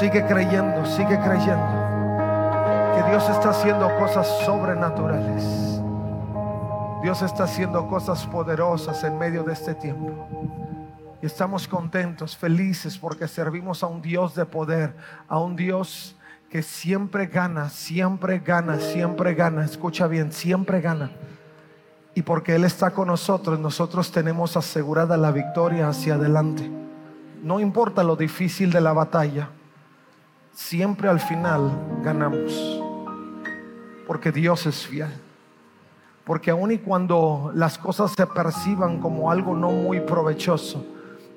Sigue creyendo, sigue creyendo que Dios está haciendo cosas sobrenaturales. Dios está haciendo cosas poderosas en medio de este tiempo. Y estamos contentos, felices porque servimos a un Dios de poder, a un Dios que siempre gana, siempre gana, siempre gana. Escucha bien, siempre gana. Y porque Él está con nosotros, nosotros tenemos asegurada la victoria hacia adelante. No importa lo difícil de la batalla, siempre al final ganamos. Porque Dios es fiel. Porque aun y cuando las cosas se perciban como algo no muy provechoso,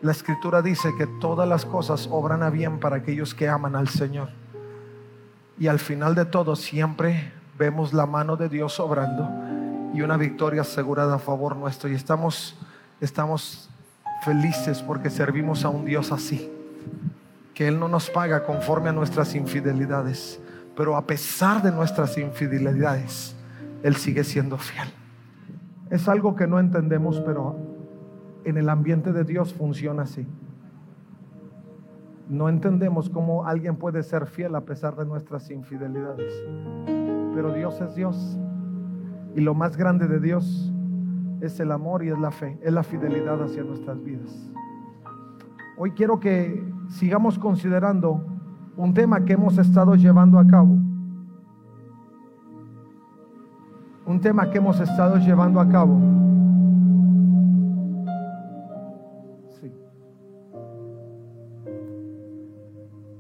la escritura dice que todas las cosas obran a bien para aquellos que aman al Señor. Y al final de todo siempre vemos la mano de Dios obrando y una victoria asegurada a favor nuestro. Y estamos, estamos felices porque servimos a un Dios así, que Él no nos paga conforme a nuestras infidelidades, pero a pesar de nuestras infidelidades, Él sigue siendo fiel. Es algo que no entendemos, pero en el ambiente de Dios funciona así. No entendemos cómo alguien puede ser fiel a pesar de nuestras infidelidades. Pero Dios es Dios. Y lo más grande de Dios es el amor y es la fe, es la fidelidad hacia nuestras vidas. Hoy quiero que sigamos considerando un tema que hemos estado llevando a cabo. Un tema que hemos estado llevando a cabo. Sí.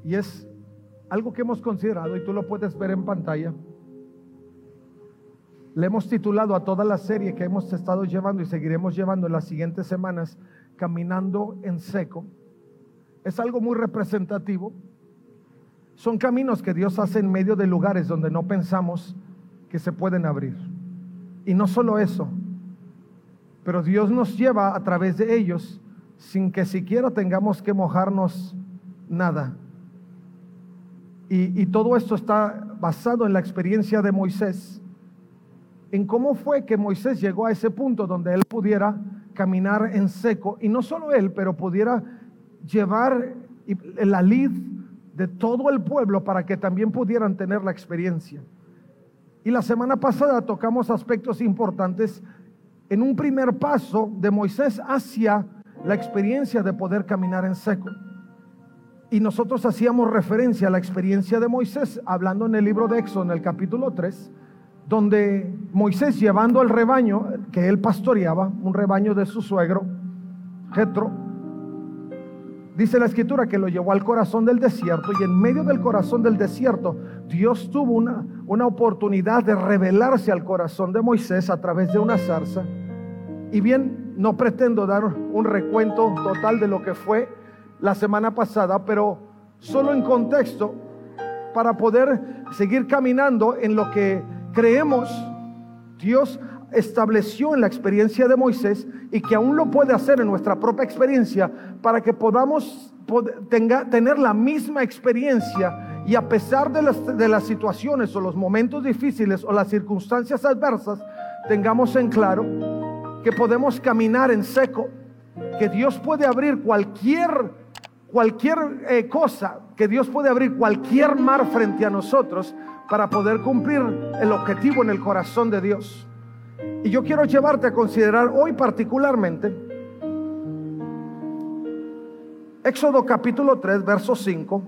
Y es algo que hemos considerado y tú lo puedes ver en pantalla. Le hemos titulado a toda la serie que hemos estado llevando y seguiremos llevando en las siguientes semanas, Caminando en Seco. Es algo muy representativo. Son caminos que Dios hace en medio de lugares donde no pensamos que se pueden abrir. Y no solo eso, pero Dios nos lleva a través de ellos sin que siquiera tengamos que mojarnos nada. Y, y todo esto está basado en la experiencia de Moisés en cómo fue que Moisés llegó a ese punto donde él pudiera caminar en seco, y no solo él, pero pudiera llevar la lid de todo el pueblo para que también pudieran tener la experiencia. Y la semana pasada tocamos aspectos importantes en un primer paso de Moisés hacia la experiencia de poder caminar en seco. Y nosotros hacíamos referencia a la experiencia de Moisés, hablando en el libro de Éxodo, en el capítulo 3, donde Moisés llevando el rebaño que él pastoreaba, un rebaño de su suegro, Jetro, dice la escritura que lo llevó al corazón del desierto y en medio del corazón del desierto Dios tuvo una, una oportunidad de revelarse al corazón de Moisés a través de una zarza. Y bien, no pretendo dar un recuento total de lo que fue la semana pasada, pero solo en contexto para poder seguir caminando en lo que creemos Dios estableció en la experiencia de Moisés y que aún lo puede hacer en nuestra propia experiencia para que podamos tener la misma experiencia y a pesar de las, situaciones o los momentos difíciles o las circunstancias adversas, tengamos en claro que podemos caminar en seco, que Dios puede abrir cualquier, cualquier eh, cosa, que Dios puede abrir cualquier mar frente a nosotros para poder cumplir el objetivo en el corazón de Dios. Y yo quiero llevarte a considerar hoy particularmente Éxodo capítulo 3, verso 5,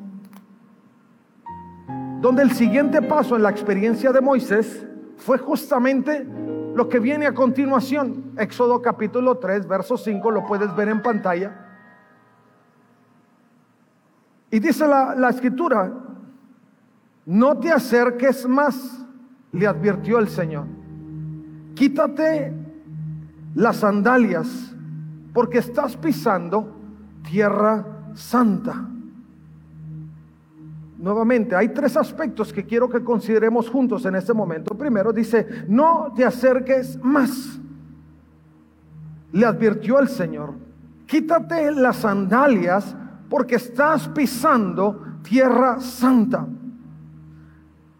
donde el siguiente paso en la experiencia de Moisés fue justamente lo que viene a continuación. Éxodo capítulo 3, verso 5, lo puedes ver en pantalla. Y dice la, la escritura, no te acerques más, le advirtió el Señor. Quítate las sandalias, porque estás pisando tierra santa. Nuevamente, hay tres aspectos que quiero que consideremos juntos en este momento. Primero dice, no te acerques más. Le advirtió el Señor, quítate las sandalias porque estás pisando tierra santa.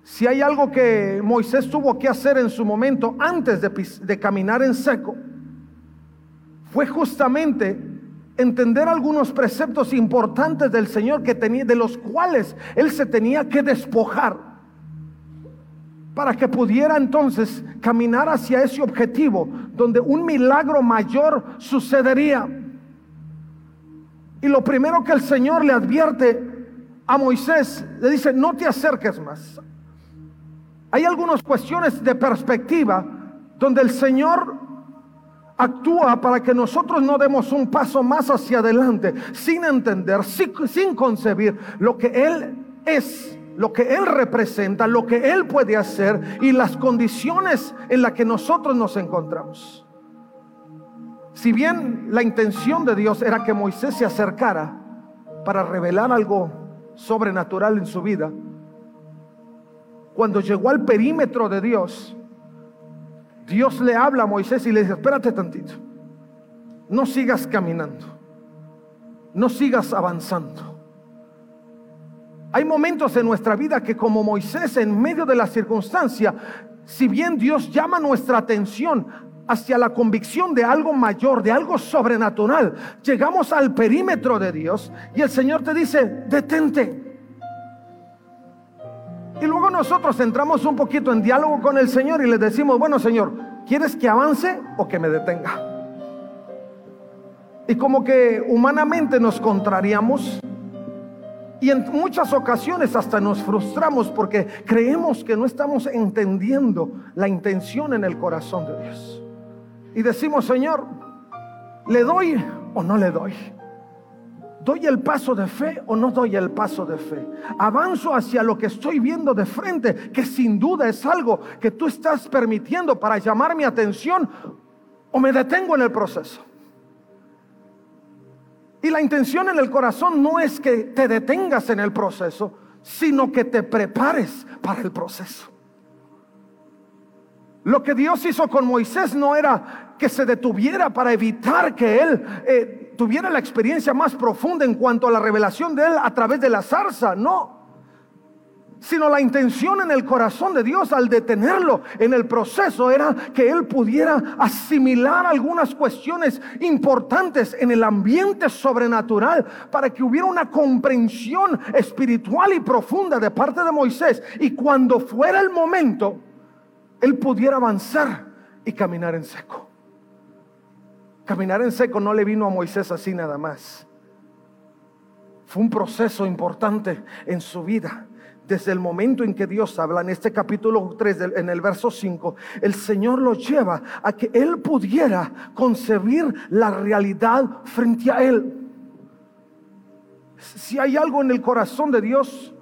Si hay algo que Moisés tuvo que hacer en su momento antes de, caminar en seco, fue justamente entender algunos preceptos importantes del Señor que tenía, de los cuales él se tenía que despojar para que pudiera entonces caminar hacia ese objetivo donde un milagro mayor sucedería. Y lo primero que el Señor le advierte a Moisés, le dice, no te acerques más. Hay algunas cuestiones de perspectiva donde el Señor actúa para que nosotros no demos un paso más hacia adelante sin entender, sin, concebir lo que Él es, lo que Él representa, lo que Él puede hacer y las condiciones en las que nosotros nos encontramos. Si bien la intención de Dios era que Moisés se acercara para revelar algo sobrenatural en su vida, cuando llegó al perímetro de Dios, Dios le habla a Moisés y le dice, espérate tantito, no sigas caminando, no sigas avanzando. Hay momentos en nuestra vida que como Moisés en medio de la circunstancia, si bien Dios llama nuestra atención hacia la convicción de algo mayor, de algo sobrenatural, llegamos al perímetro de Dios y el Señor te dice, detente. Y luego nosotros entramos un poquito en diálogo con el Señor y le decimos, bueno Señor, ¿quieres que avance o que me detenga? Y como que humanamente nos contrariamos y en muchas ocasiones hasta nos frustramos porque creemos que no estamos entendiendo la intención en el corazón de Dios. Y decimos, Señor, ¿le doy o no le doy? ¿Doy el paso de fe o no doy el paso de fe? Avanzo hacia lo que estoy viendo de frente, que sin duda es algo que tú estás permitiendo para llamar mi atención o me detengo en el proceso. Y la intención en el corazón no es que te detengas en el proceso, sino que te prepares para el proceso. Lo que Dios hizo con Moisés no era que se detuviera para evitar que él... Eh, tuviera la experiencia más profunda en cuanto a la revelación de Él a través de la zarza, no. Sino la intención en el corazón de Dios al detenerlo en el proceso era que Él pudiera asimilar algunas cuestiones importantes en el ambiente sobrenatural para que hubiera una comprensión espiritual y profunda de parte de Moisés. Y cuando fuera el momento, Él pudiera avanzar y caminar en seco. Caminar en seco no le vino a Moisés así nada más. Fue un proceso importante en su vida. Desde el momento en que Dios habla en este capítulo 3, en el verso 5, el Señor lo lleva a que Él pudiera concebir la realidad frente a Él. Si hay algo en el corazón de Dios,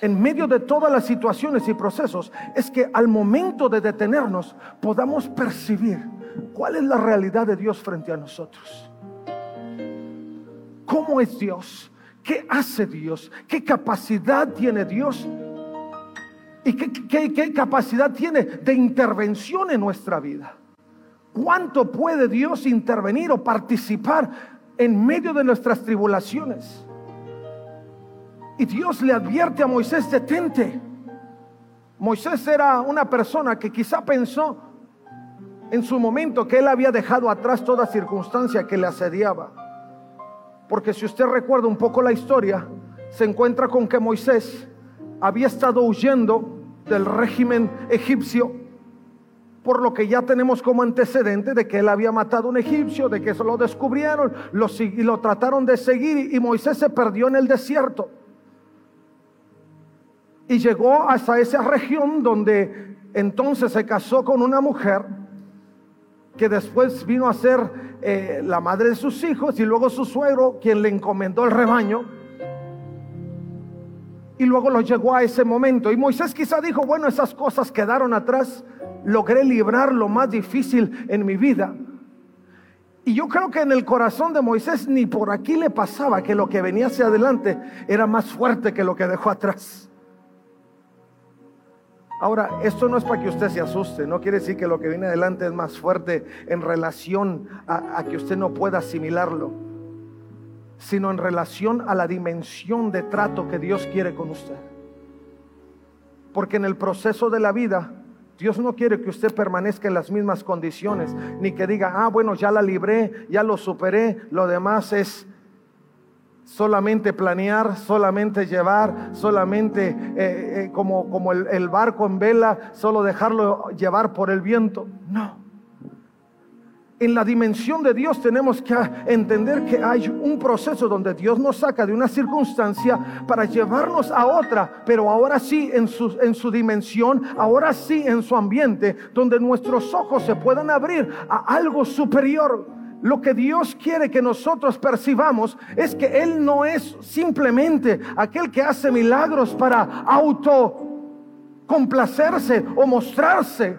en medio de todas las situaciones y procesos, es que al momento de detenernos podamos percibir ¿Cuál es la realidad de Dios frente a nosotros? ¿Cómo es Dios? ¿Qué hace Dios? ¿Qué capacidad tiene Dios? ¿Y qué, capacidad tiene de intervención en nuestra vida? ¿Cuánto puede Dios intervenir o participar en medio de nuestras tribulaciones? Y Dios le advierte a Moisés, detente. Moisés era una persona que quizá pensó, en su momento que él había dejado atrás toda circunstancia que le asediaba. Porque si usted recuerda un poco la historia, se encuentra con que Moisés había estado huyendo del régimen egipcio, por lo que ya tenemos como antecedente de que él había matado a un egipcio, de que eso lo descubrieron lo, y lo trataron de seguir y Moisés se perdió en el desierto. Y llegó hasta esa región donde entonces se casó con una mujer que después vino a ser eh, la madre de sus hijos y luego su suegro, quien le encomendó el rebaño. Y luego lo llegó a ese momento. Y Moisés quizá dijo, bueno, esas cosas quedaron atrás, logré librar lo más difícil en mi vida. Y yo creo que en el corazón de Moisés ni por aquí le pasaba que lo que venía hacia adelante era más fuerte que lo que dejó atrás. Ahora, esto no es para que usted se asuste, no quiere decir que lo que viene adelante es más fuerte en relación a, que usted no pueda asimilarlo, sino en relación a la dimensión de trato que Dios quiere con usted. Porque en el proceso de la vida Dios no quiere que usted permanezca en las mismas condiciones, ni que diga, ah, bueno, ya la libré, ya lo superé, lo demás es solamente planear, solamente llevar, solamente eh, eh, como, como el barco en vela, solo dejarlo llevar por el viento. No en la dimensión de Dios tenemos que entender que hay un proceso donde Dios nos saca de una circunstancia para llevarnos a otra, pero ahora sí en su, en su dimensión, ahora sí en su ambiente, donde nuestros ojos se puedan abrir a algo superior. Lo que Dios quiere que nosotros percibamos es que Él no es simplemente aquel que hace milagros para auto complacerse o mostrarse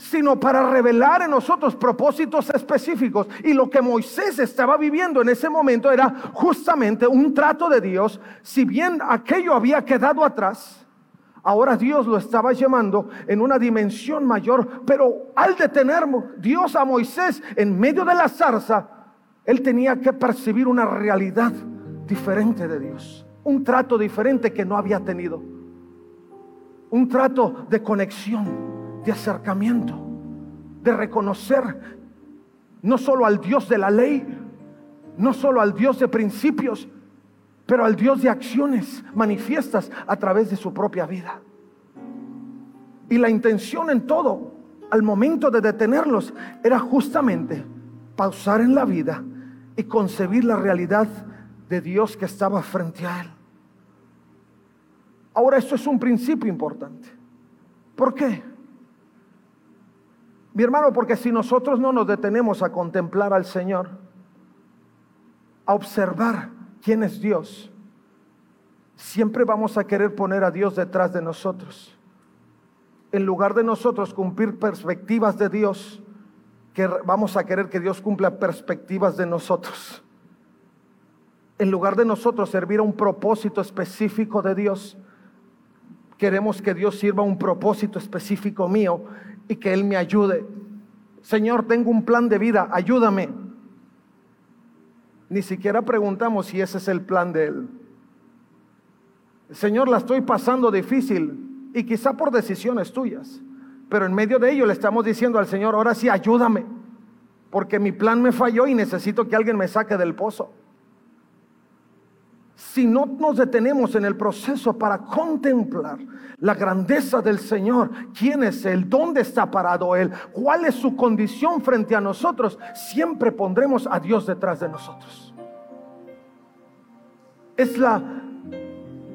sino para revelar en nosotros propósitos específicos. Y lo que Moisés estaba viviendo en ese momento era justamente un trato de Dios. Si bien aquello había quedado atrás, ahora Dios lo estaba llamando en una dimensión mayor. Pero al detener Dios a Moisés en medio de la zarza, él tenía que percibir una realidad diferente de Dios. Un trato diferente que no había tenido. Un trato de conexión de acercamiento, de reconocer no solo al Dios de la ley, no solo al Dios de principios, pero al Dios de acciones manifiestas a través de su propia vida. Y la intención en todo, al momento de detenerlos, era justamente pausar en la vida y concebir la realidad de Dios que estaba frente a él. Ahora, esto es un principio importante. ¿Por qué? Mi hermano, porque si nosotros no nos detenemos a contemplar al Señor, a observar quién es Dios, siempre vamos a querer poner a Dios detrás de nosotros. En lugar de nosotros cumplir perspectivas de Dios, que vamos a querer que Dios cumpla perspectivas de nosotros. En lugar de nosotros servir a un propósito específico de Dios, queremos que Dios sirva a un propósito específico mío y que Él me ayude. Señor, tengo un plan de vida, ayúdame. Ni siquiera preguntamos si ese es el plan de Él. Señor, la estoy pasando difícil y quizá por decisiones tuyas, pero en medio de ello le estamos diciendo al Señor, ahora sí, ayúdame, porque mi plan me falló y necesito que alguien me saque del pozo si no nos detenemos en el proceso para contemplar la grandeza del Señor, quién es Él, dónde está parado Él, cuál es su condición frente a nosotros, siempre pondremos a Dios detrás de nosotros. Es la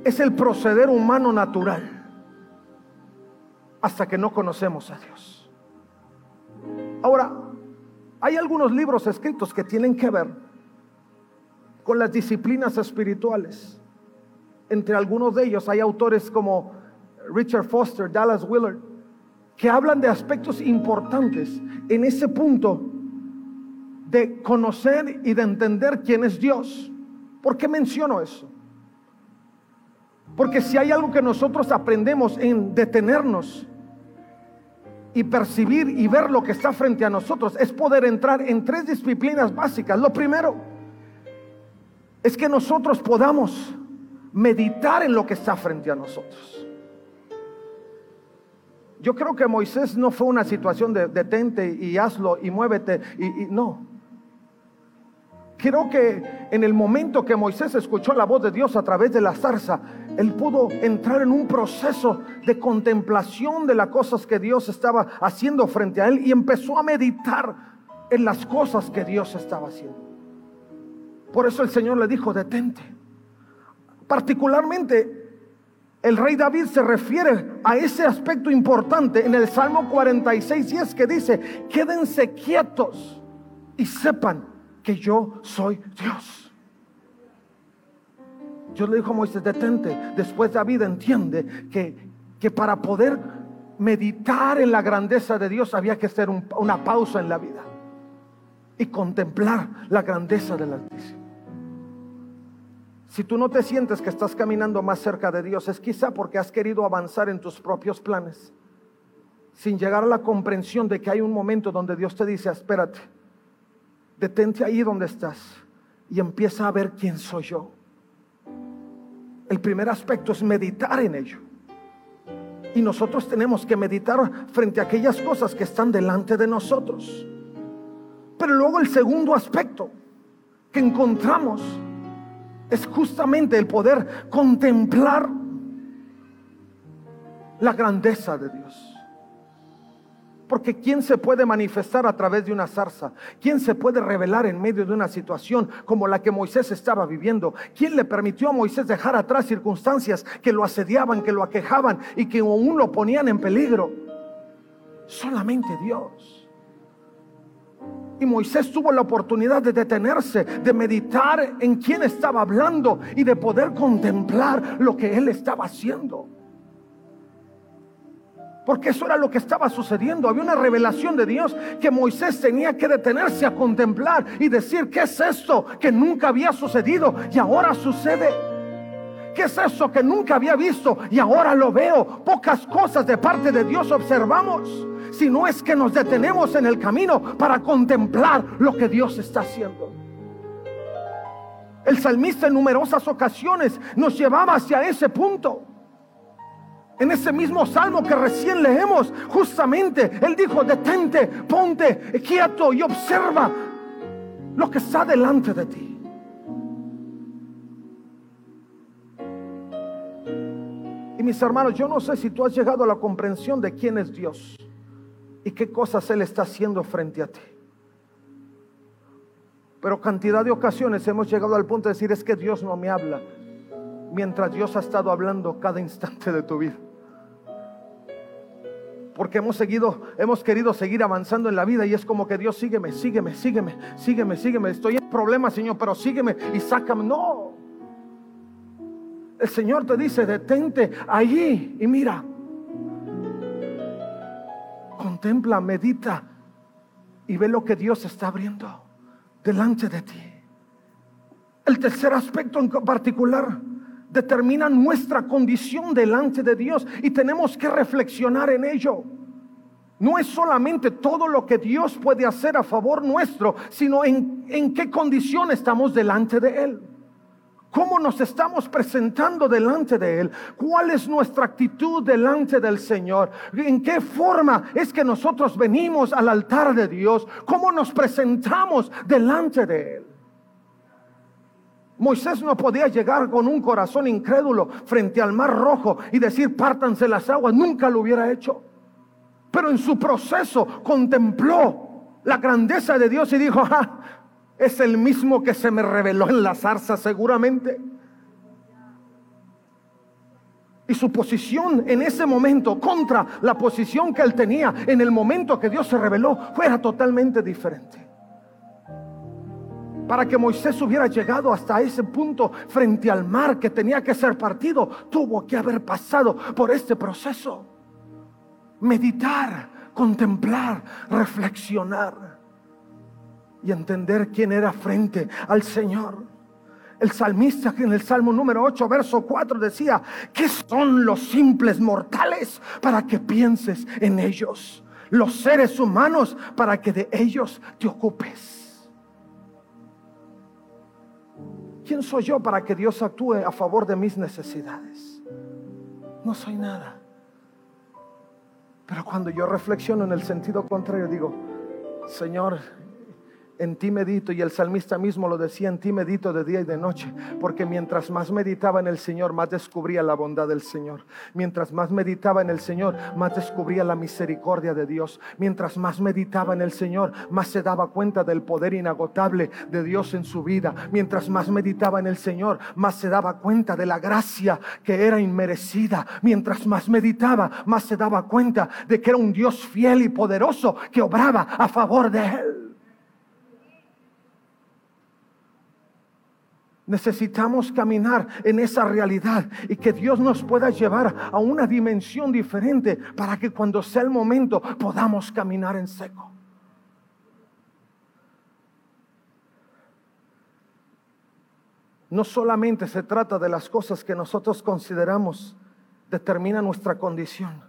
es el proceder humano natural hasta que no conocemos a Dios. Ahora, hay algunos libros escritos que tienen que ver con las disciplinas espirituales. Entre algunos de ellos hay autores como Richard Foster, Dallas Willard, que hablan de aspectos importantes en ese punto de conocer y de entender quién es Dios. ¿Por qué menciono eso? Porque si hay algo que nosotros aprendemos en detenernos y percibir y ver lo que está frente a nosotros, es poder entrar en tres disciplinas básicas. Lo primero, es que nosotros podamos meditar en lo que está frente a nosotros. Yo creo que Moisés no fue una situación de detente y hazlo y muévete y, no. Creo que en el momento que Moisés escuchó la voz de Dios a través de la zarza, él pudo entrar en un proceso de contemplación de las cosas que Dios estaba haciendo frente a él y empezó a meditar en las cosas que Dios estaba haciendo. Por eso el Señor le dijo, detente. Particularmente, el rey David se refiere a ese aspecto importante en el Salmo 46, y es que dice, quédense quietos y sepan que yo soy Dios. Dios le dijo a Moisés, detente. Después David entiende que, que para poder meditar en la grandeza de Dios había que hacer una pausa en la vida y contemplar la grandeza del Altísimo. Si tú no te sientes que estás caminando más cerca de Dios, es quizá porque has querido avanzar en tus propios planes, sin llegar a la comprensión de que hay un momento donde Dios te dice, espérate, detente ahí donde estás y empieza a ver quién soy yo. El primer aspecto es meditar en ello. Y nosotros tenemos que meditar frente a aquellas cosas que están delante de nosotros. Pero luego el segundo aspecto que encontramos es justamente el poder contemplar la grandeza de Dios. Porque ¿quién se puede manifestar a través de una zarza? ¿Quién se puede revelar en medio de una situación como la que Moisés estaba viviendo? ¿Quién le permitió a Moisés dejar atrás circunstancias que lo asediaban, que lo aquejaban y que aún lo ponían en peligro? Solamente Dios. Y Moisés tuvo la oportunidad de detenerse, de meditar en quién estaba hablando y de poder contemplar lo que él estaba haciendo. Porque eso era lo que estaba sucediendo. Había una revelación de Dios que Moisés tenía que detenerse a contemplar y decir, ¿qué es esto que nunca había sucedido y ahora sucede? ¿Qué es eso que nunca había visto y ahora lo veo? Pocas cosas de parte de Dios observamos. Si no es que nos detenemos en el camino para contemplar lo que Dios está haciendo. El salmista en numerosas ocasiones nos llevaba hacia ese punto. En ese mismo salmo que recién leemos, justamente, Él dijo, detente, ponte quieto y observa lo que está delante de ti. Mis hermanos, yo no sé si tú has llegado a la comprensión de quién es Dios y qué cosas Él está haciendo frente a ti. Pero cantidad de ocasiones hemos llegado al punto de decir es que Dios no me habla, mientras Dios ha estado hablando cada instante de tu vida porque hemos seguido, hemos querido seguir avanzando en la vida y es como que Dios sígueme, sígueme, sígueme, sígueme, sígueme. Estoy en problemas, Señor, pero sígueme y sácame. No. El Señor te dice, detente allí y mira. Contempla, medita y ve lo que Dios está abriendo delante de ti. El tercer aspecto en particular determina nuestra condición delante de Dios y tenemos que reflexionar en ello. No es solamente todo lo que Dios puede hacer a favor nuestro, sino en, en qué condición estamos delante de Él. ¿Cómo nos estamos presentando delante de Él? ¿Cuál es nuestra actitud delante del Señor? ¿En qué forma es que nosotros venimos al altar de Dios? ¿Cómo nos presentamos delante de Él? Moisés no podía llegar con un corazón incrédulo frente al mar rojo y decir, pártanse las aguas. Nunca lo hubiera hecho. Pero en su proceso contempló la grandeza de Dios y dijo, es el mismo que se me reveló en la zarza seguramente. Y su posición en ese momento contra la posición que él tenía en el momento que Dios se reveló fuera totalmente diferente para que Moisés hubiera llegado hasta ese punto frente al mar que tenía que ser partido, tuvo que haber pasado por este proceso. Meditar, contemplar, reflexionar y entender quién era frente al Señor. El salmista en el Salmo número 8, verso 4 decía, ¿qué son los simples mortales para que pienses en ellos? Los seres humanos para que de ellos te ocupes. ¿Quién soy yo para que Dios actúe a favor de mis necesidades? No soy nada. Pero cuando yo reflexiono en el sentido contrario, digo, Señor, en ti medito, y el salmista mismo lo decía, en ti medito de día y de noche, porque mientras más meditaba en el Señor, más descubría la bondad del Señor. Mientras más meditaba en el Señor, más descubría la misericordia de Dios. Mientras más meditaba en el Señor, más se daba cuenta del poder inagotable de Dios en su vida. Mientras más meditaba en el Señor, más se daba cuenta de la gracia que era inmerecida. Mientras más meditaba, más se daba cuenta de que era un Dios fiel y poderoso que obraba a favor de él. Necesitamos caminar en esa realidad y que Dios nos pueda llevar a una dimensión diferente para que cuando sea el momento podamos caminar en seco. No solamente se trata de las cosas que nosotros consideramos determinan nuestra condición,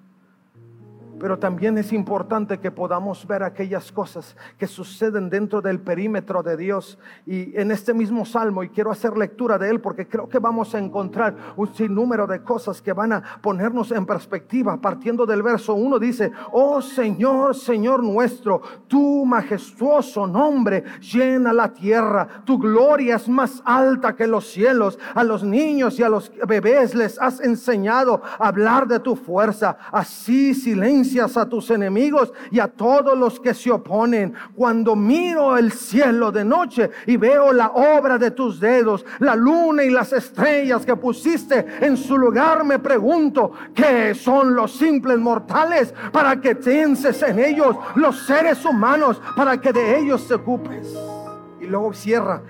Pero también es importante que podamos ver aquellas cosas que suceden dentro del perímetro de Dios. Y en este mismo salmo, y quiero hacer lectura de él porque creo que vamos a encontrar un sinnúmero de cosas que van a ponernos en perspectiva. Partiendo del verso 1 dice, oh Señor, Señor nuestro, tu majestuoso nombre llena la tierra. Tu gloria es más alta que los cielos. A los niños y a los bebés les has enseñado a hablar de tu fuerza. Así silencio a tus enemigos y a todos los que se oponen. Cuando miro el cielo de noche y veo la obra de tus dedos, la luna y las estrellas que pusiste en su lugar, me pregunto, ¿qué son los simples mortales para que tenses en ellos los seres humanos, para que de ellos te ocupes? Y luego cierra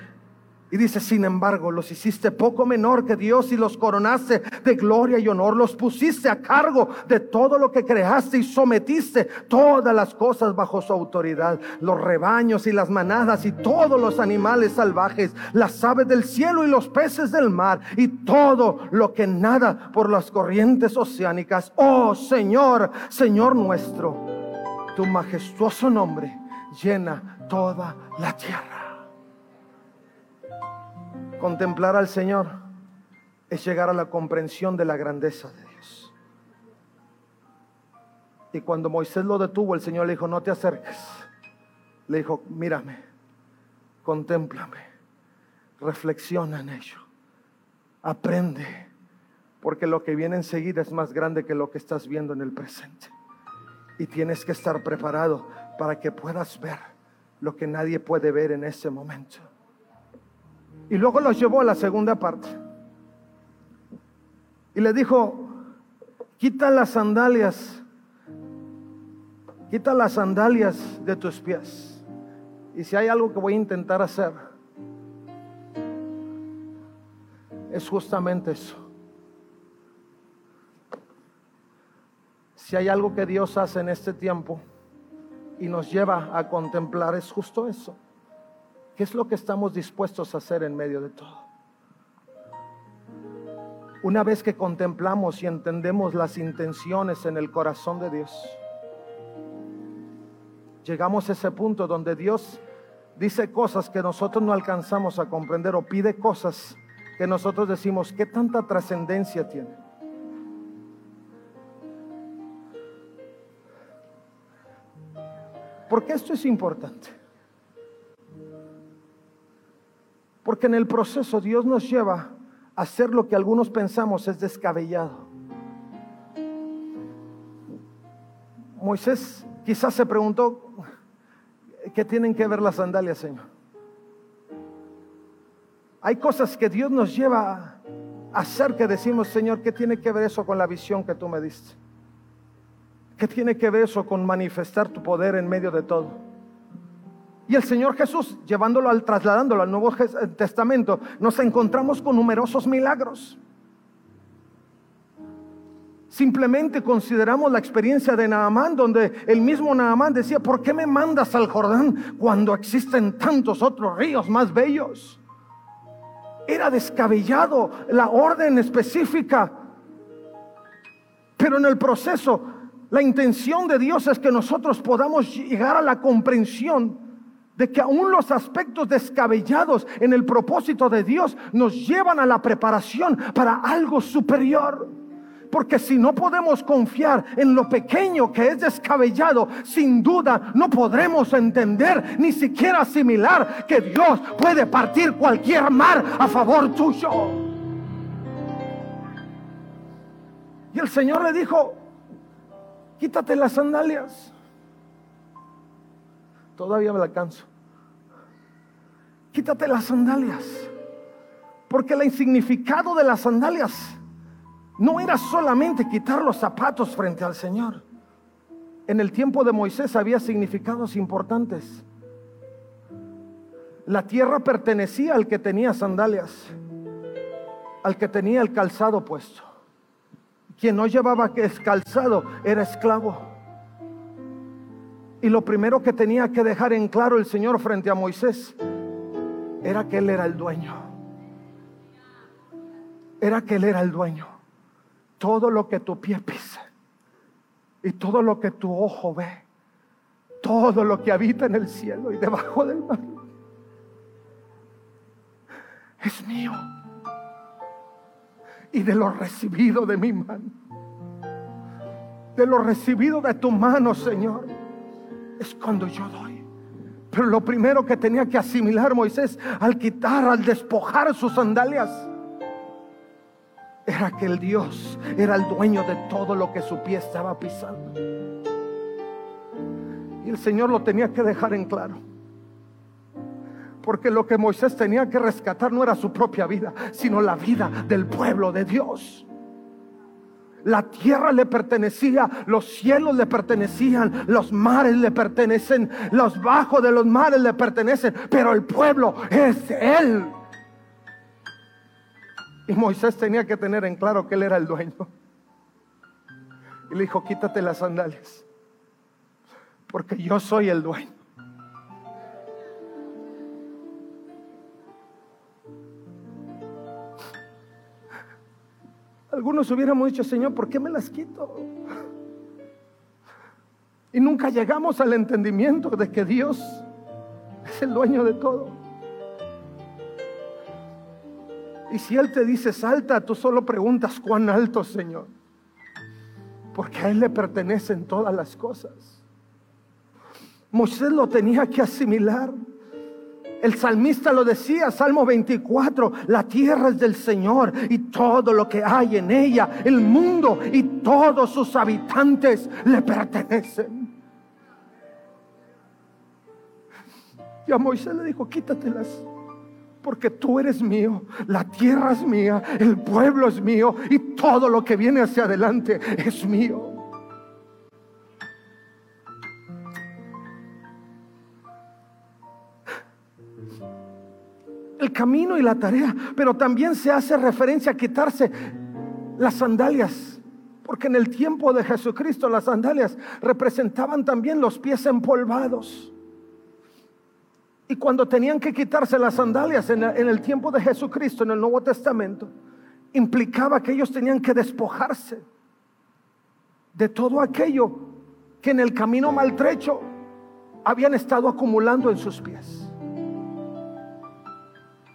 y dice, sin embargo, los hiciste poco menor que Dios y los coronaste de gloria y honor. Los pusiste a cargo de todo lo que creaste y sometiste todas las cosas bajo su autoridad. Los rebaños y las manadas y todos los animales salvajes, las aves del cielo y los peces del mar y todo lo que nada por las corrientes oceánicas. Oh Señor, Señor nuestro, tu majestuoso nombre llena toda la tierra. Contemplar al Señor es llegar a la comprensión de la grandeza de Dios. Y cuando Moisés lo detuvo, el Señor le dijo, no te acerques. Le dijo, mírame, contémplame, reflexiona en ello, aprende, porque lo que viene enseguida es más grande que lo que estás viendo en el presente. Y tienes que estar preparado para que puedas ver lo que nadie puede ver en ese momento. Y luego los llevó a la segunda parte. Y le dijo, quita las sandalias, quita las sandalias de tus pies. Y si hay algo que voy a intentar hacer, es justamente eso. Si hay algo que Dios hace en este tiempo y nos lleva a contemplar, es justo eso. ¿Qué es lo que estamos dispuestos a hacer en medio de todo? Una vez que contemplamos y entendemos las intenciones en el corazón de Dios, llegamos a ese punto donde Dios dice cosas que nosotros no alcanzamos a comprender o pide cosas que nosotros decimos, ¿qué tanta trascendencia tiene? Porque esto es importante. Porque en el proceso Dios nos lleva a hacer lo que algunos pensamos es descabellado. Moisés quizás se preguntó, ¿qué tienen que ver las sandalias, Señor? Hay cosas que Dios nos lleva a hacer que decimos, Señor, ¿qué tiene que ver eso con la visión que tú me diste? ¿Qué tiene que ver eso con manifestar tu poder en medio de todo? Y el Señor Jesús, llevándolo al, trasladándolo al Nuevo eh, Testamento, nos encontramos con numerosos milagros. Simplemente consideramos la experiencia de Naamán, donde el mismo Naamán decía, ¿por qué me mandas al Jordán cuando existen tantos otros ríos más bellos? Era descabellado la orden específica, pero en el proceso, la intención de Dios es que nosotros podamos llegar a la comprensión de que aún los aspectos descabellados en el propósito de Dios nos llevan a la preparación para algo superior. Porque si no podemos confiar en lo pequeño que es descabellado, sin duda no podremos entender ni siquiera asimilar que Dios puede partir cualquier mar a favor tuyo. Y el Señor le dijo, quítate las sandalias. Todavía me la alcanzo. Quítate las sandalias. Porque el insignificado de las sandalias no era solamente quitar los zapatos frente al Señor. En el tiempo de Moisés había significados importantes. La tierra pertenecía al que tenía sandalias, al que tenía el calzado puesto. Quien no llevaba calzado era esclavo. Y lo primero que tenía que dejar en claro el Señor frente a Moisés era que Él era el dueño. Era que Él era el dueño. Todo lo que tu pie pisa y todo lo que tu ojo ve, todo lo que habita en el cielo y debajo del mar, es mío. Y de lo recibido de mi mano, de lo recibido de tu mano, Señor, es cuando yo doy. Pero lo primero que tenía que asimilar Moisés al quitar, al despojar sus sandalias, era que el Dios era el dueño de todo lo que su pie estaba pisando. Y el Señor lo tenía que dejar en claro. Porque lo que Moisés tenía que rescatar no era su propia vida, sino la vida del pueblo de Dios. La tierra le pertenecía, los cielos le pertenecían, los mares le pertenecen, los bajos de los mares le pertenecen, pero el pueblo es Él. Y Moisés tenía que tener en claro que él era el dueño. Y le dijo, quítate las sandalias, porque yo soy el dueño. Algunos hubiéramos dicho, Señor, ¿por qué me las quito? Y nunca llegamos al entendimiento de que Dios es el dueño de todo. Y si Él te dice salta, tú solo preguntas cuán alto, Señor. Porque a Él le pertenecen todas las cosas. Moisés lo tenía que asimilar. El salmista lo decía, Salmo 24, la tierra es del Señor y todo lo que hay en ella, el mundo y todos sus habitantes le pertenecen. Y a Moisés le dijo, quítatelas porque tú eres mío, la tierra es mía, el pueblo es mío y todo lo que viene hacia adelante es mío. El camino y la tarea, pero también se hace referencia a quitarse las sandalias, porque en el tiempo de Jesucristo las sandalias representaban también los pies empolvados. Y cuando tenían que quitarse las sandalias en, el tiempo de Jesucristo, en el Nuevo Testamento, implicaba que ellos tenían que despojarse de todo aquello que en el camino maltrecho habían estado acumulando en sus pies.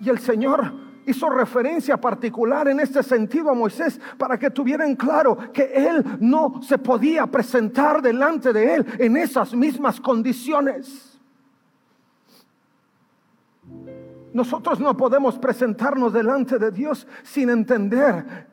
Y el Señor hizo referencia particular en este sentido a Moisés para que tuvieran claro que él no se podía presentar delante de él en esas mismas condiciones. Nosotros no podemos presentarnos delante de Dios sin entender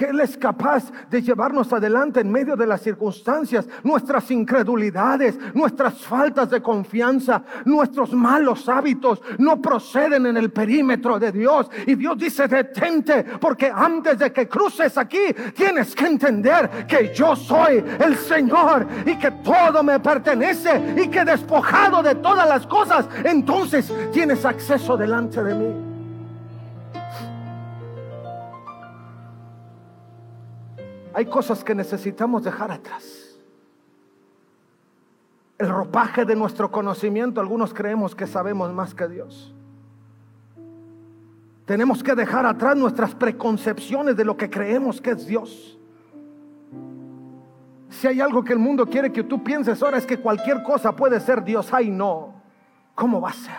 que Él es capaz de llevarnos adelante en medio de las circunstancias, nuestras incredulidades, nuestras faltas de confianza, nuestros malos hábitos no proceden en el perímetro de Dios. Y Dios dice, detente, porque antes de que cruces aquí, tienes que entender que yo soy el Señor y que todo me pertenece y que despojado de todas las cosas, entonces tienes acceso delante de mí. Hay cosas que necesitamos dejar atrás. El ropaje de nuestro conocimiento, algunos creemos que sabemos más que Dios. Tenemos que dejar atrás nuestras preconcepciones de lo que creemos que es Dios. Si hay algo que el mundo quiere que tú pienses ahora es que cualquier cosa puede ser Dios. Ay, no. ¿Cómo va a ser?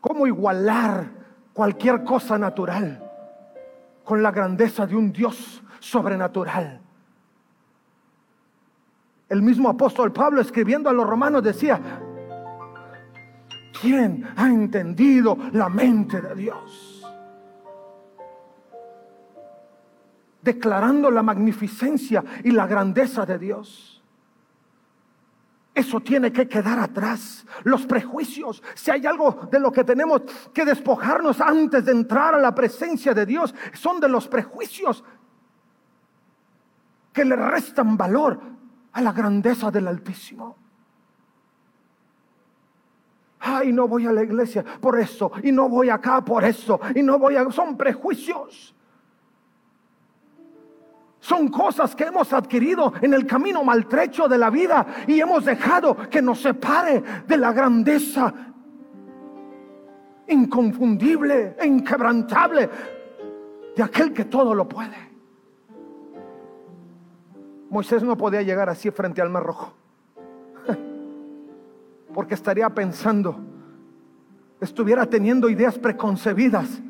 ¿Cómo igualar cualquier cosa natural? Con la grandeza de un Dios sobrenatural. El mismo apóstol Pablo escribiendo a los romanos decía, ¿quién ha entendido la mente de Dios? Declarando la magnificencia y la grandeza de Dios. Eso tiene que quedar atrás. Los prejuicios. Si hay algo de lo que tenemos que despojarnos antes de entrar a la presencia de Dios, son de los prejuicios que le restan valor a la grandeza del Altísimo. Ay, no voy a la iglesia por eso, y no voy acá por eso, y no voy a... Son prejuicios. Son cosas que hemos adquirido en el camino maltrecho de la vida y hemos dejado que nos separe de la grandeza inconfundible e inquebrantable de aquel que todo lo puede. Moisés no podía llegar así frente al mar rojo. Porque estaría pensando, estuviera teniendo ideas preconcebidas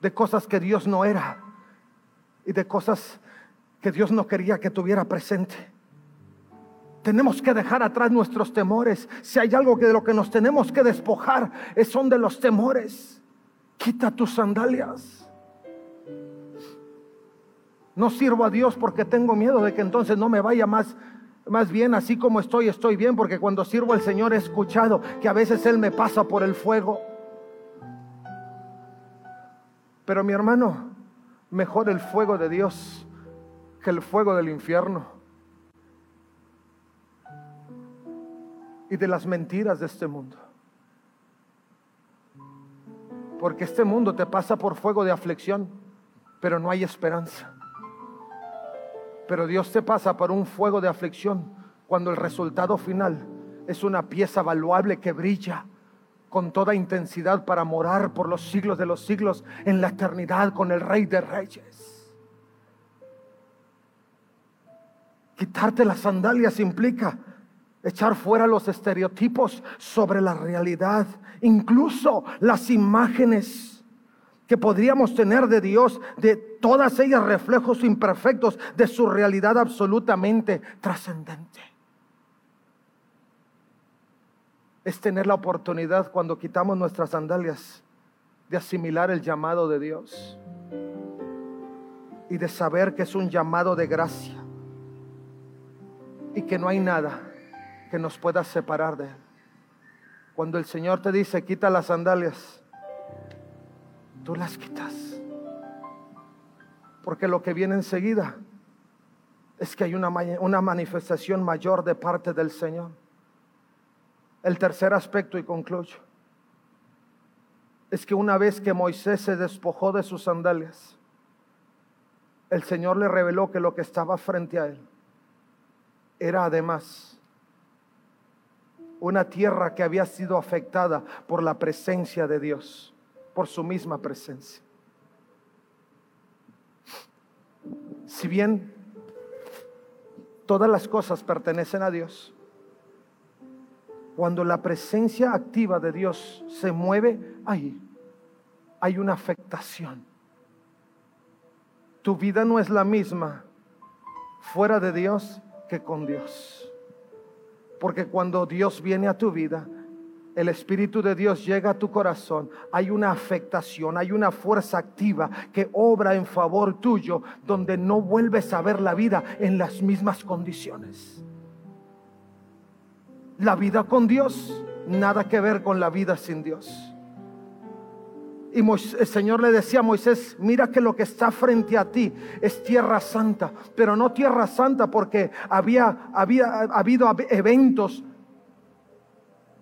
de cosas que Dios no era y de cosas que Dios no quería que tuviera presente. Tenemos que dejar atrás nuestros temores. Si hay algo que de lo que nos tenemos que despojar, es son de los temores. Quita tus sandalias. No sirvo a Dios porque tengo miedo de que entonces no me vaya más más bien así como estoy, estoy bien, porque cuando sirvo al Señor he escuchado que a veces Él me pasa por el fuego. Pero mi hermano, mejor el fuego de Dios que el fuego del infierno y de las mentiras de este mundo. Porque este mundo te pasa por fuego de aflicción, pero no hay esperanza. Pero Dios te pasa por un fuego de aflicción cuando el resultado final es una pieza valuable que brilla con toda intensidad para morar por los siglos de los siglos en la eternidad con el Rey de Reyes. Quitarte las sandalias implica echar fuera los estereotipos sobre la realidad, incluso las imágenes que podríamos tener de Dios, de todas ellas reflejos imperfectos de su realidad absolutamente trascendente. Es tener la oportunidad cuando quitamos nuestras sandalias de asimilar el llamado de Dios y de saber que es un llamado de gracia y que no hay nada que nos pueda separar de Él. Cuando el Señor te dice, quita las sandalias, tú las quitas. Porque lo que viene enseguida es que hay una, una manifestación mayor de parte del Señor. El tercer aspecto, y concluyo, es que una vez que Moisés se despojó de sus sandalias, el Señor le reveló que lo que estaba frente a él era además una tierra que había sido afectada por la presencia de Dios por su misma presencia. Si bien todas las cosas pertenecen a Dios, cuando la presencia activa de Dios se mueve, ahí hay una afectación. Tu vida no es la misma fuera de Dios que con Dios. Porque cuando Dios viene a tu vida, el Espíritu de Dios llega a tu corazón, hay una afectación, hay una fuerza activa que obra en favor tuyo, donde no vuelves a ver la vida en las mismas condiciones. La vida con Dios, nada que ver con la vida sin Dios. Y el Señor le decía a Moisés, mira que lo que está frente a ti es tierra santa, pero no tierra santa porque había, había habido eventos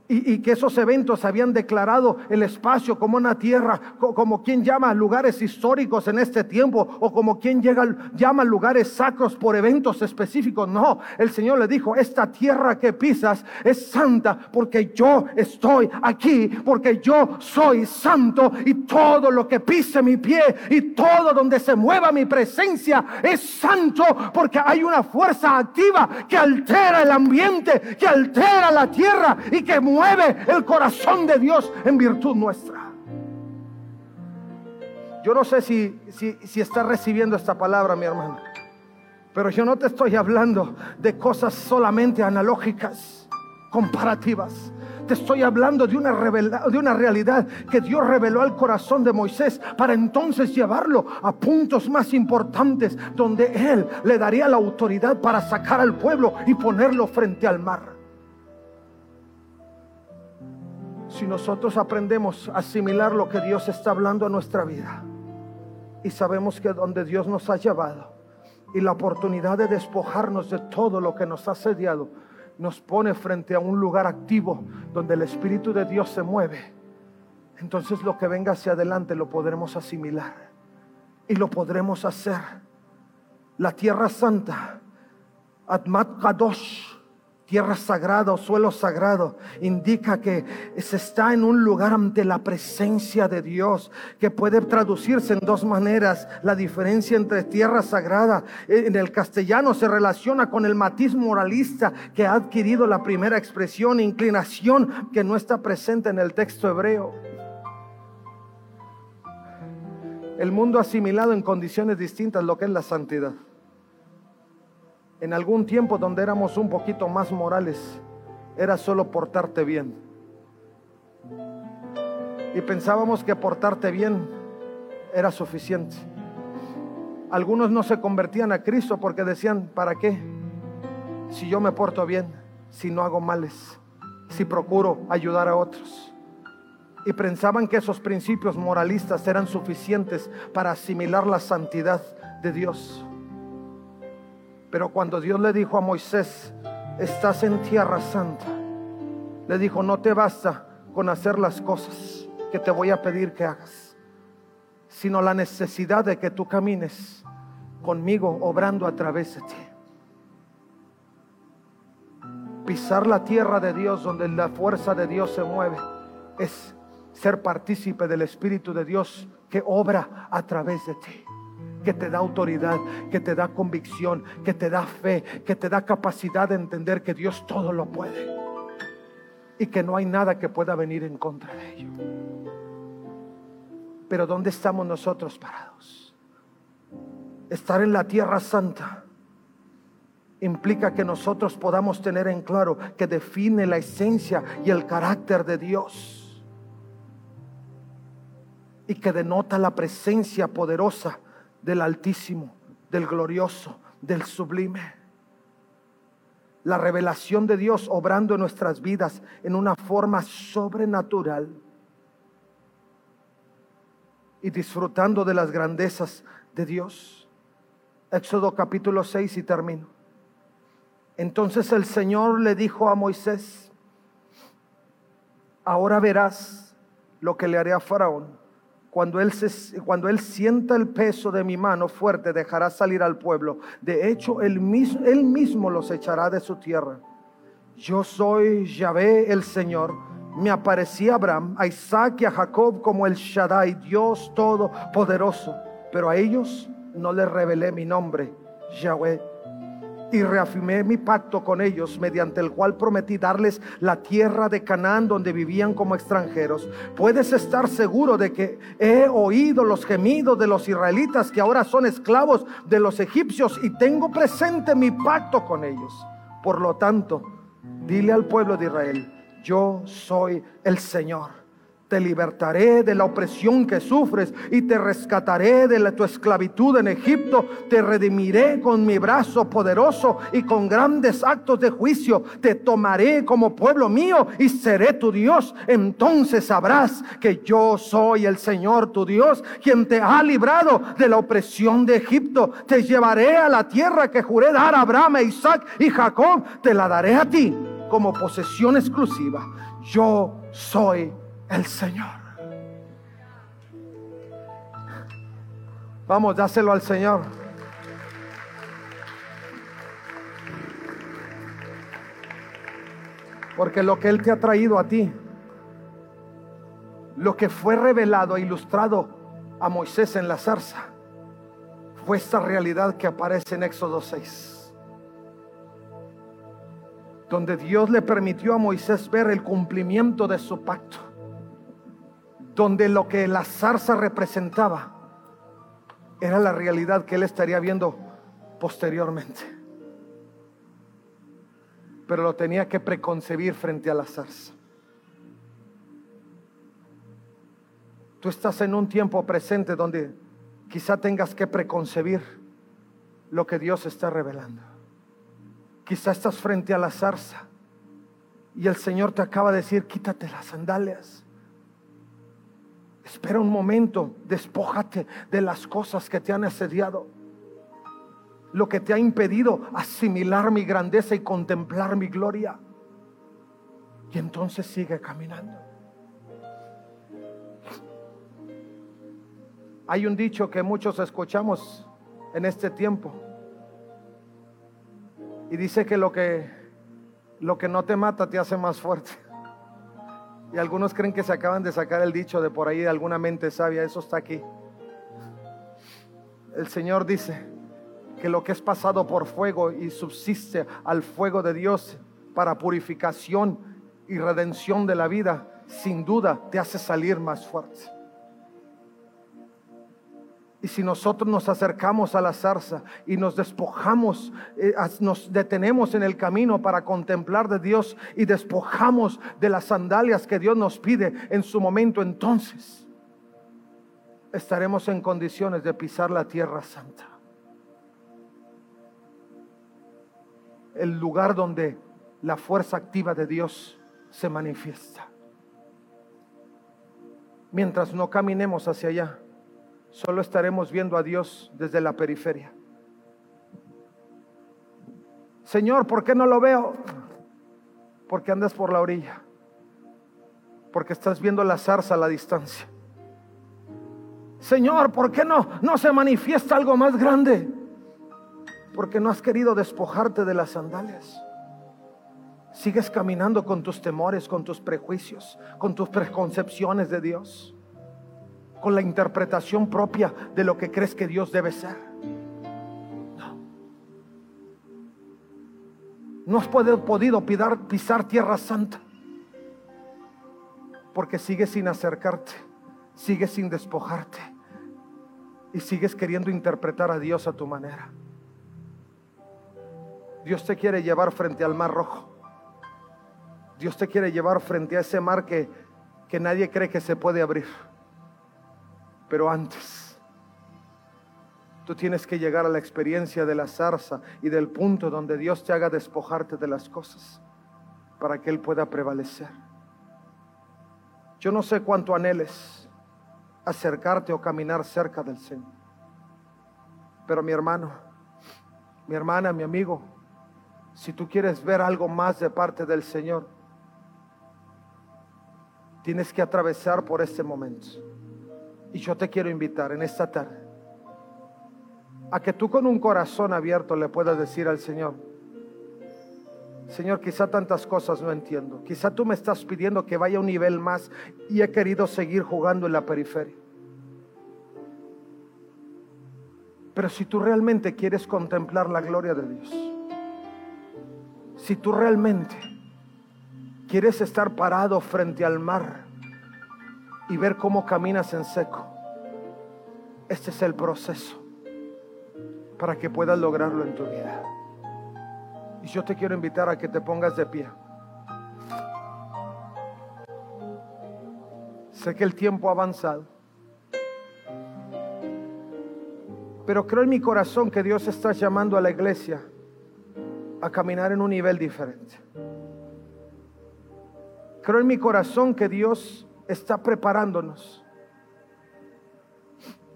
y, que esos eventos habían declarado el espacio como una tierra, como quien llama lugares históricos en este tiempo, o como quien llega, llama lugares sacros por eventos específicos. No, el Señor le dijo, esta tierra que pisas es santa porque yo estoy aquí, porque yo soy santo y todo lo que pise mi pie y todo donde se mueva mi presencia es santo porque hay una fuerza activa que altera el ambiente, que altera la tierra y que mueve mueve el corazón de Dios en virtud nuestra. Yo no sé si, si, estás recibiendo esta palabra, mi hermano. Pero yo no te estoy hablando de cosas solamente analógicas, comparativas. Te estoy hablando de una, de una realidad que Dios reveló al corazón de Moisés para entonces llevarlo a puntos más importantes donde Él le daría la autoridad para sacar al pueblo y ponerlo frente al mar. Si nosotros aprendemos a asimilar lo que Dios está hablando a nuestra vida y sabemos que donde Dios nos ha llevado y la oportunidad de despojarnos de todo lo que nos ha sediado nos pone frente a un lugar activo donde el Espíritu de Dios se mueve, entonces lo que venga hacia adelante lo podremos asimilar y lo podremos hacer. La tierra santa, Atmat Kadosh, Tierra sagrada o suelo sagrado indica que se está en un lugar ante la presencia de Dios, que puede traducirse en dos maneras. La diferencia entre tierra sagrada en el castellano se relaciona con el matiz moralista que ha adquirido la primera expresión, inclinación que no está presente en el texto hebreo. El mundo asimilado en condiciones distintas lo que es la santidad en algún tiempo donde éramos un poquito más morales, era solo portarte bien. Y pensábamos que portarte bien era suficiente. Algunos no se convertían a Cristo porque decían, ¿para qué? Si yo me porto bien, si no hago males, si procuro ayudar a otros. Y pensaban que esos principios moralistas eran suficientes para asimilar la santidad de Dios. Pero cuando Dios le dijo a Moisés, estás en tierra santa, le dijo, no te basta con hacer las cosas que te voy a pedir que hagas, sino la necesidad de que tú camines conmigo obrando a través de ti. Pisar la tierra de Dios donde la fuerza de Dios se mueve es ser partícipe del Espíritu de Dios que obra a través de ti que te da autoridad, que te da convicción, que te da fe, que te da capacidad de entender que Dios todo lo puede y que no hay nada que pueda venir en contra de ello. Pero ¿dónde estamos nosotros parados? Estar en la tierra santa implica que nosotros podamos tener en claro que define la esencia y el carácter de Dios y que denota la presencia poderosa del Altísimo, del glorioso, del sublime. La revelación de Dios obrando en nuestras vidas en una forma sobrenatural y disfrutando de las grandezas de Dios. Éxodo capítulo 6 y termino. Entonces el Señor le dijo a Moisés, ahora verás lo que le haré a Faraón cuando él, se, cuando él sienta el peso de mi mano fuerte, dejará salir al pueblo. De hecho, él mismo, él mismo los echará de su tierra. Yo soy Yahvé el Señor. Me aparecí a Abraham, a Isaac y a Jacob como el Shaddai, Dios Todopoderoso. Pero a ellos no les revelé mi nombre, Yahvé y reafirmé mi pacto con ellos, mediante el cual prometí darles la tierra de Canaán donde vivían como extranjeros. Puedes estar seguro de que he oído los gemidos de los israelitas que ahora son esclavos de los egipcios y tengo presente mi pacto con ellos. Por lo tanto, dile al pueblo de Israel, yo soy el Señor te libertaré de la opresión que sufres y te rescataré de la, tu esclavitud en Egipto. Te redimiré con mi brazo poderoso y con grandes actos de juicio. Te tomaré como pueblo mío y seré tu Dios. Entonces sabrás que yo soy el Señor tu Dios, quien te ha librado de la opresión de Egipto. Te llevaré a la tierra que juré dar a Abraham, a Isaac y Jacob. Te la daré a ti como posesión exclusiva. Yo soy el Señor. Vamos, dáselo al Señor. Porque lo que Él te ha traído a ti, lo que fue revelado e ilustrado a Moisés en la zarza, fue esta realidad que aparece en Éxodo 6 donde Dios le permitió a Moisés ver el cumplimiento de su pacto donde lo que la zarza representaba era la realidad que él estaría viendo posteriormente. Pero lo tenía que preconcebir frente a la zarza. Tú estás en un tiempo presente donde quizá tengas que preconcebir lo que Dios está revelando. Quizá estás frente a la zarza y el Señor te acaba de decir, quítate las sandalias Espera un momento, despójate de las cosas que te han asediado. Lo que te ha impedido asimilar mi grandeza y contemplar mi gloria. Y entonces sigue caminando. Hay un dicho que muchos escuchamos en este tiempo. Y dice que lo que Lo que no te mata te hace más fuerte. Y algunos creen que se acaban de sacar el dicho de por ahí de alguna mente sabia. Eso está aquí. El Señor dice que lo que es pasado por fuego y subsiste al fuego de Dios para purificación y redención de la vida, sin duda te hace salir más fuerte. Y si nosotros nos acercamos a la zarza y nos despojamos, eh, nos detenemos en el camino para contemplar de Dios y despojamos de las sandalias que Dios nos pide en su momento, entonces estaremos en condiciones de pisar la tierra santa. El lugar donde la fuerza activa de Dios se manifiesta. Mientras no caminemos hacia allá solo estaremos viendo a Dios desde la periferia. Señor, ¿por qué no lo veo? Porque andas por la orilla. Porque estás viendo la zarza a la distancia. Señor, ¿por qué no, no se manifiesta algo más grande? Porque no has querido despojarte de las sandalias. Sigues caminando con tus temores, con tus prejuicios, con tus preconcepciones de Dios con la interpretación propia de lo que crees que Dios debe ser. No. No has podido pisar tierra santa porque sigues sin acercarte, sigues sin despojarte y sigues queriendo interpretar a Dios a tu manera. Dios te quiere llevar frente al mar rojo. Dios te quiere llevar frente a ese mar que, que nadie cree que se puede abrir. Pero antes, tú tienes que llegar a la experiencia de la zarza y del punto donde Dios te haga despojarte de las cosas para que Él pueda prevalecer. Yo no sé cuánto anheles acercarte o caminar cerca del Señor. Pero mi hermano, mi hermana, mi amigo, si tú quieres ver algo más de parte del Señor, tienes que atravesar por este momento. Y yo te quiero invitar en esta tarde a que tú con un corazón abierto le puedas decir al Señor, Señor, quizá tantas cosas no entiendo. Quizá tú me estás pidiendo que vaya a un nivel más y he querido seguir jugando en la periferia. Pero si tú realmente quieres contemplar la gloria de Dios, si tú realmente quieres estar parado frente al mar, y ver cómo caminas en seco. Este es el proceso para que puedas lograrlo en tu vida. Y yo te quiero invitar a que te pongas de pie. Sé que el tiempo ha avanzado. Pero creo en mi corazón que Dios está llamando a la iglesia a caminar en un nivel diferente. Creo en mi corazón que Dios está preparándonos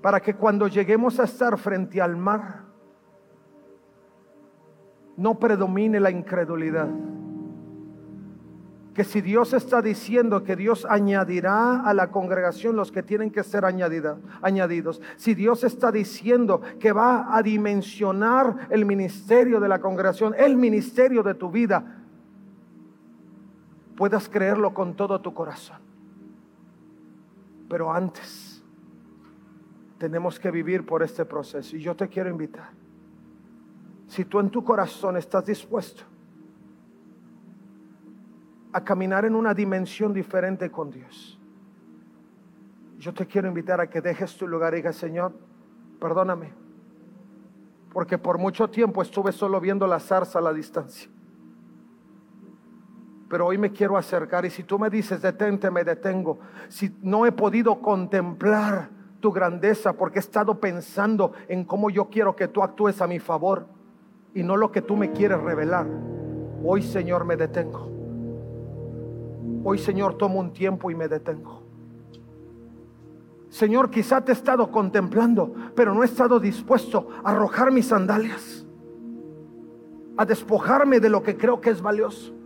para que cuando lleguemos a estar frente al mar, no predomine la incredulidad. Que si Dios está diciendo que Dios añadirá a la congregación los que tienen que ser añadidos, si Dios está diciendo que va a dimensionar el ministerio de la congregación, el ministerio de tu vida, puedas creerlo con todo tu corazón. Pero antes tenemos que vivir por este proceso. Y yo te quiero invitar. Si tú en tu corazón estás dispuesto a caminar en una dimensión diferente con Dios, yo te quiero invitar a que dejes tu lugar y digas, Señor, perdóname, porque por mucho tiempo estuve solo viendo la zarza a la distancia pero hoy me quiero acercar y si tú me dices, detente, me detengo. Si no he podido contemplar tu grandeza porque he estado pensando en cómo yo quiero que tú actúes a mi favor y no lo que tú me quieres revelar, hoy Señor me detengo. Hoy Señor tomo un tiempo y me detengo. Señor, quizá te he estado contemplando, pero no he estado dispuesto a arrojar mis sandalias, a despojarme de lo que creo que es valioso.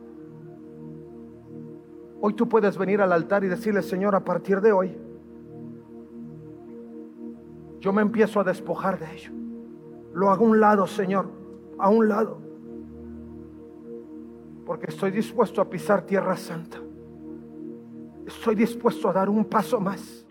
Hoy tú puedes venir al altar y decirle, Señor, a partir de hoy, yo me empiezo a despojar de ello. Lo hago a un lado, Señor, a un lado. Porque estoy dispuesto a pisar tierra santa. Estoy dispuesto a dar un paso más.